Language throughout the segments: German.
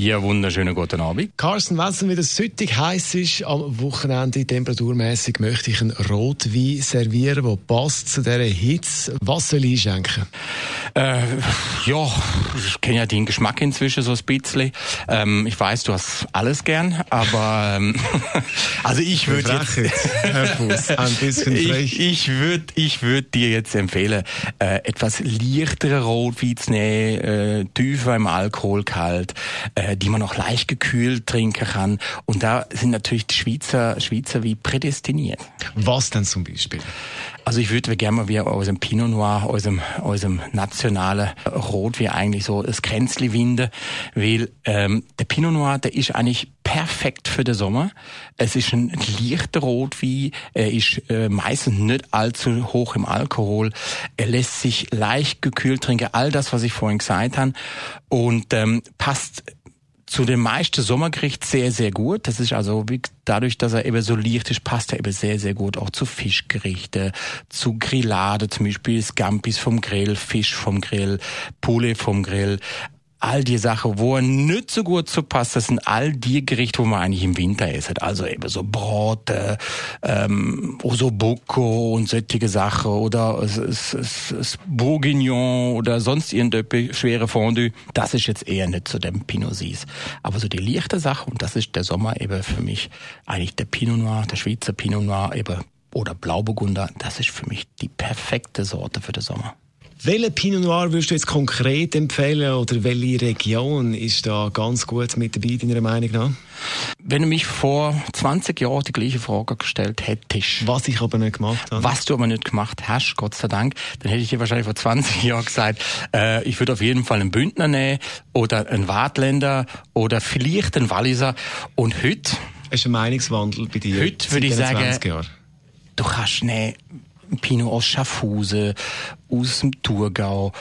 Ja, wunderschönen guten Abend. Carsten, wenn es wieder süttig heiß ist, am Wochenende temperaturmäßig möchte ich einen Rotwein servieren, der passt zu dieser Hitze. Was soll ich einschenken? Äh, ja, ich kenne ja den Geschmack inzwischen so ein bisschen. Ähm, ich weiß, du hast alles gern, aber ähm, also ich würde jetzt, Fuß, ein bisschen frech. ich, ich würde ich würd dir jetzt empfehlen, äh, etwas leichtere Rotwein zu nehmen, äh, tiefer im Alkohol kalt, äh, die man auch leicht gekühlt trinken kann. Und da sind natürlich die Schweizer, Schweizer wie prädestiniert. Was denn zum Beispiel? Also ich würde gerne mal wieder aus dem Pinot Noir, aus dem, aus dem nationalen Rot, wie eigentlich so das Kränzli winde, weil ähm, der Pinot Noir, der ist eigentlich perfekt für den Sommer. Es ist ein leichter Rotwein, er ist äh, meistens nicht allzu hoch im Alkohol, er lässt sich leicht gekühlt trinken, all das, was ich vorhin gesagt habe, und ähm, passt zu dem meisten Sommergericht sehr, sehr gut. Das ist also wie, dadurch, dass er eben so leicht ist, passt er eben sehr, sehr gut auch zu Fischgerichte, zu Grillade, zum Beispiel Scampis vom Grill, Fisch vom Grill, Poulet vom Grill all die Sachen, wo er nicht so gut zu passt, das sind all die Gerichte, wo man eigentlich im Winter isst. Also eben so Brote, ähm, Osobuco und solche Sachen oder es, es, es, es Bourguignon oder sonst irgendeine schwere Fondue. Das ist jetzt eher nicht zu dem Pinot Sis. Aber so die leichte Sache, und das ist der Sommer eben für mich eigentlich der Pinot Noir, der Schweizer Pinot Noir eben oder Blauburgunder, das ist für mich die perfekte Sorte für den Sommer. Welchen Pinot Noir würdest du jetzt konkret empfehlen oder welche Region ist da ganz gut mit dabei, deiner Meinung nach? Wenn du mich vor 20 Jahren die gleiche Frage gestellt hättest. Was ich aber nicht gemacht habe. Was du aber nicht gemacht hast, Gott sei Dank, dann hätte ich dir wahrscheinlich vor 20 Jahren gesagt, äh, ich würde auf jeden Fall einen Bündner nehmen oder einen Wartländer oder vielleicht einen Walliser. Und heute... Es ist ein Meinungswandel bei dir. Heute würde ich sagen, du kannst nehmen Pinot aus Schaffhausen, aus dem Thurgau,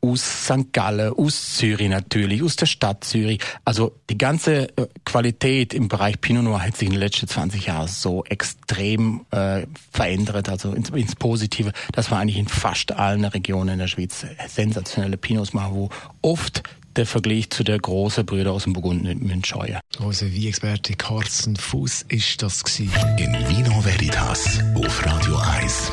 aus St. Gallen, aus Zürich natürlich, aus der Stadt Zürich. Also die ganze äh, Qualität im Bereich Pinot Noir hat sich in den letzten 20 Jahren so extrem äh, verändert, also ins, ins Positive, dass wir eigentlich in fast allen Regionen in der Schweiz sensationelle Pinots machen, wo oft der Vergleich zu der großen Brüder aus dem Burgund nicht scheuen. Also wie Experte Carsten Fuß ist das gewesen. In Vino Veritas auf Radio 1.